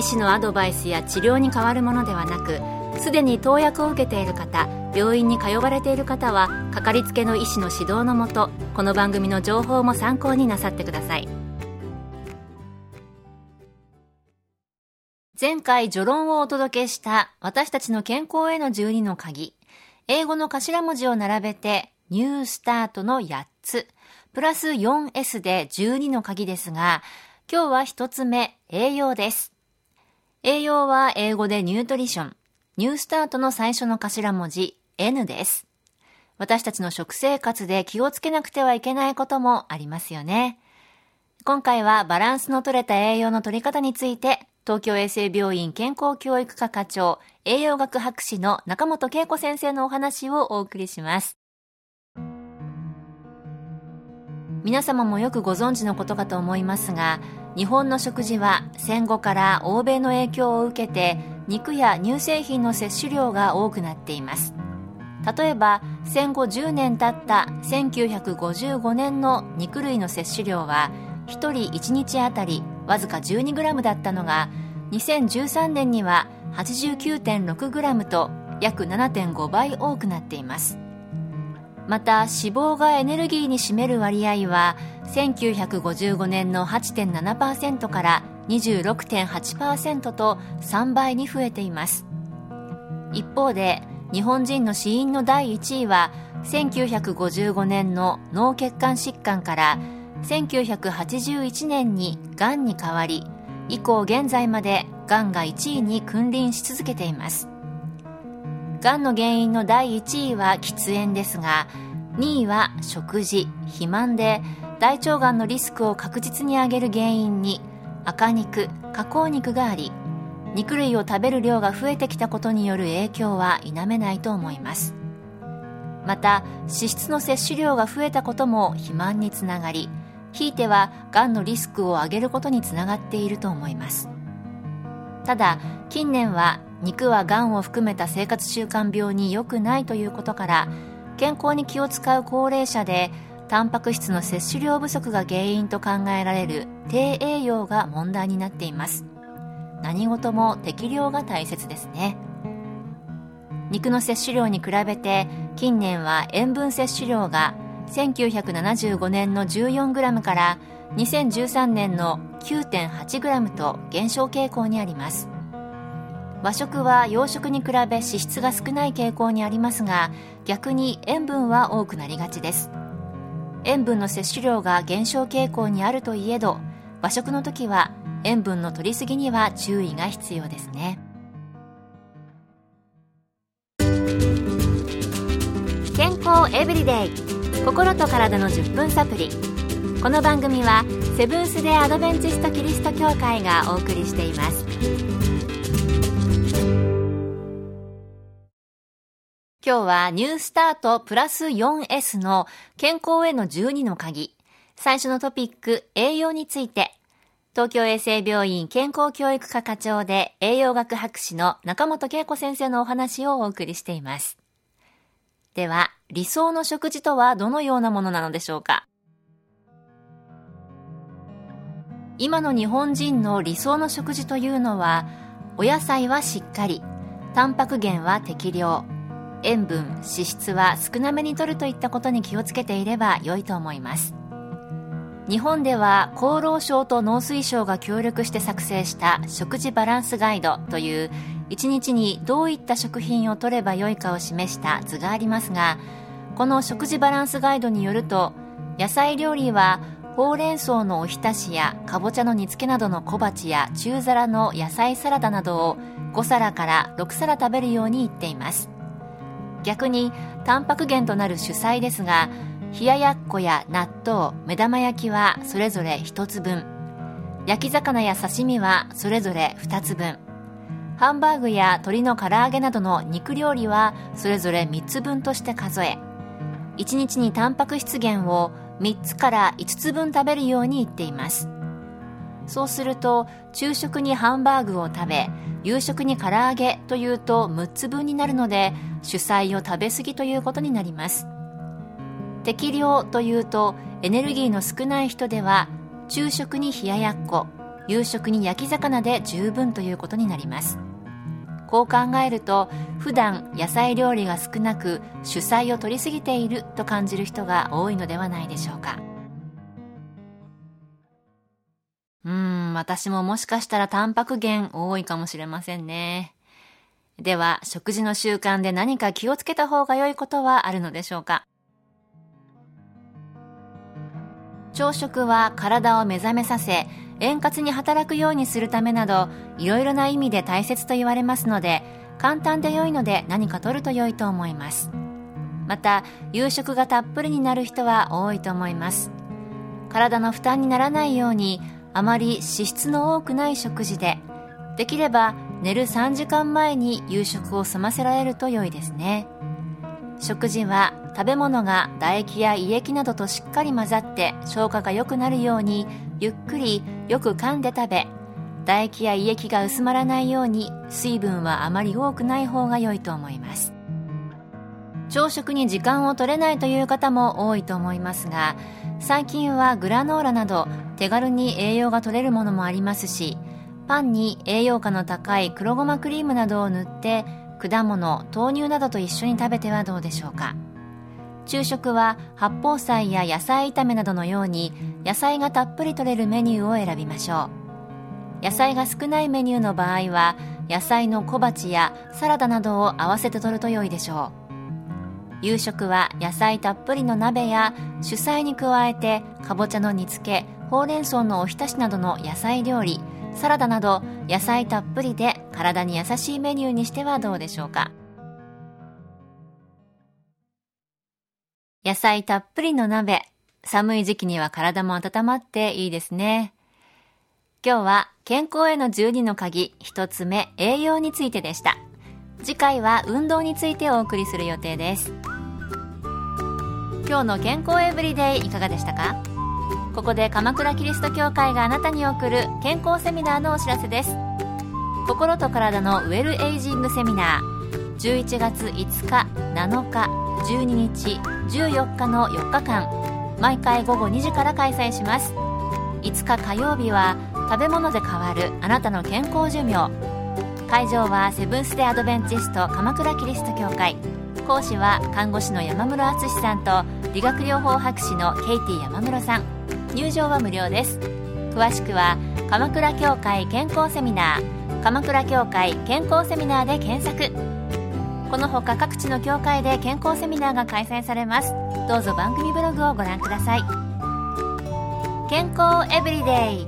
医師のアドバイスや治療に変わるものではなくすでに投薬を受けている方病院に通われている方はかかりつけの医師の指導のもとこの番組の情報も参考になさってください。前回序論をお届けした私たちの健康への12の鍵。英語の頭文字を並べてニュースタートの8つ。プラス 4S で12の鍵ですが今日は1つ目栄養です。栄養は英語でニュートリション。ニュースタートの最初の頭文字 N です。私たちの食生活で気をつけなくてはいけないこともありますよね。今回はバランスの取れた栄養の取り方について、東京衛生病院健康教育科課長、栄養学博士の中本恵子先生のお話をお送りします。皆様もよくご存知のことかと思いますが、日本の食事は戦後から欧米の影響を受けて肉や乳製品の摂取量が多くなっています。例えば戦後10年経った1955年の肉類の摂取量は1人1日あたりわずか 12g だったのが2013年には 89.6g と約7.5倍多くなっています。また脂肪がエネルギーに占める割合は1955年の8.7%から26.8%と3倍に増えています。一方で日本人の死因の第1位は1955年の脳血管疾患から1981年にがんに変わり以降現在までがんが1位に君臨し続けています。がんの原因の第1位は喫煙ですが2位は食事肥満で大腸がんのリスクを確実に上げる原因に赤肉加工肉があり肉類を食べる量が増えてきたことによる影響は否めないと思います。また脂質の摂取量が増えたことも肥満につながりひいてはがんのリスクを上げることにつながっていると思います。ただ近年は肉はがんを含めた生活習慣病に良くないということから健康に気を使う高齢者でタンパク質の摂取量不足が原因と考えられる低栄養が問題になっています。何事も適量が大切ですね。肉の摂取量に比べて近年は塩分摂取量が1975年の 14g から2013年の 9.8g と減少傾向にあります。和食は洋食に比べ脂質が少ない傾向にありますが逆に塩分は多くなりがちです。塩分の摂取量が減少傾向にあるといえど和食の時は塩分の摂りすぎには注意が必要ですね。健康エブリデイ心と体の10分サプリ。この番組はセブンス・デ・アドベンチスト・キリスト教会がお送りしています。今日はニュースタートプラス 4S の健康への12の鍵。最初のトピック、栄養について、東京衛生病院健康教育科課長で栄養学博士の中本恵子先生のお話をお送りしています。では、理想の食事とはどのようなものなのでしょうか？今の日本人の理想の食事というのは、お野菜はしっかり、タンパク源は適量、塩分脂質は少なめに摂るといったことに気をつけていれば良いと思います。日本では厚労省と農水省が協力して作成した食事バランスガイドという1日にどういった食品を摂ればよいかを示した図がありますがこの食事バランスガイドによると野菜料理はほうれん草のおひたしやかぼちゃの煮付けなどの小鉢や中皿の野菜サラダなどを5皿から6皿食べるように言っています。逆にタンパク源となる主菜ですが冷ややっこや納豆目玉焼きはそれぞれ1つ分。焼き魚や刺身はそれぞれ2つ分。ハンバーグや鶏の唐揚げなどの肉料理はそれぞれ3つ分として数え。1日にタンパク質源を3つから5つ分食べるように言っています。そうすると昼食にハンバーグを食べ夕食に唐揚げというと6つ分になるので主菜を食べ過ぎということになります。適量というとエネルギーの少ない人では昼食に冷ややっこ夕食に焼き魚で十分ということになります。こう考えると普段野菜料理が少なく主菜を取りすぎていると感じる人が多いのではないでしょうか。うん私ももしかしたらタンパク源多いかもしれませんね。では食事の習慣で何か気をつけた方が良いことはあるのでしょうか？朝食は体を目覚めさせ円滑に働くようにするためなどいろいろな意味で大切と言われますので簡単で良いので何か取ると良いと思います。また夕食がたっぷりになる人は多いと思います。体の負担にならないようにあまり脂質の多くない食事でできれば寝る3時間前に夕食を済ませられると良いですね。食事は食べ物が唾液や胃液などとしっかり混ざって消化が良くなるようにゆっくりよく噛んで食べ唾液や胃液が薄まらないように水分はあまり多くない方が良いと思います。朝食に時間を取れないという方も多いと思いますが最近はグラノーラなど手軽に栄養が取れるものもありますしパンに栄養価の高い黒ごまクリームなどを塗って果物豆乳などと一緒に食べてはどうでしょうか。昼食は八宝菜や野菜炒めなどのように野菜がたっぷり取れるメニューを選びましょう。野菜が少ないメニューの場合は野菜の小鉢やサラダなどを合わせて取ると良いでしょう。夕食は野菜たっぷりの鍋や主菜に加えてかぼちゃの煮付けほうれん草のおひたしなどの野菜料理サラダなど野菜たっぷりで体に優しいメニューにしてはどうでしょうか。野菜たっぷりの鍋寒い時期には体も温まっていいですね。今日は健康への12の鍵1つ目栄養についてでした。次回は運動についてお送りする予定です。今日の健康エブリデイいかがでしたか？ここで鎌倉キリスト教会があなたに送る健康セミナーのお知らせです。心と体のウェルエイジングセミナー。11月5日7日12日14日の4日間。毎回午後2時から開催します。5日火曜日は食べ物で変わるあなたの健康寿命。会場はセブンス・デ・アドベンチスト鎌倉キリスト教会。講師は看護師の山室敦さんと理学療法博士のケイティ山室さん。入場は無料です。詳しくは鎌倉協会健康セミナー。鎌倉協会健康セミナーで検索。このほか各地の協会で健康セミナーが開催されます。どうぞ番組ブログをご覧ください。健康エブリデイ。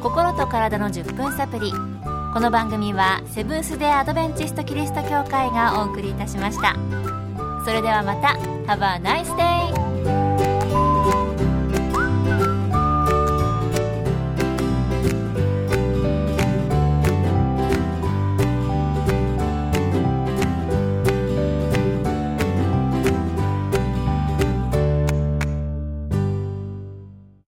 心と体の10分サプリ。この番組はセブンス・デ・アドベンチスト・キリスト教会がお送りいたしましたそれではまた Have a nice day!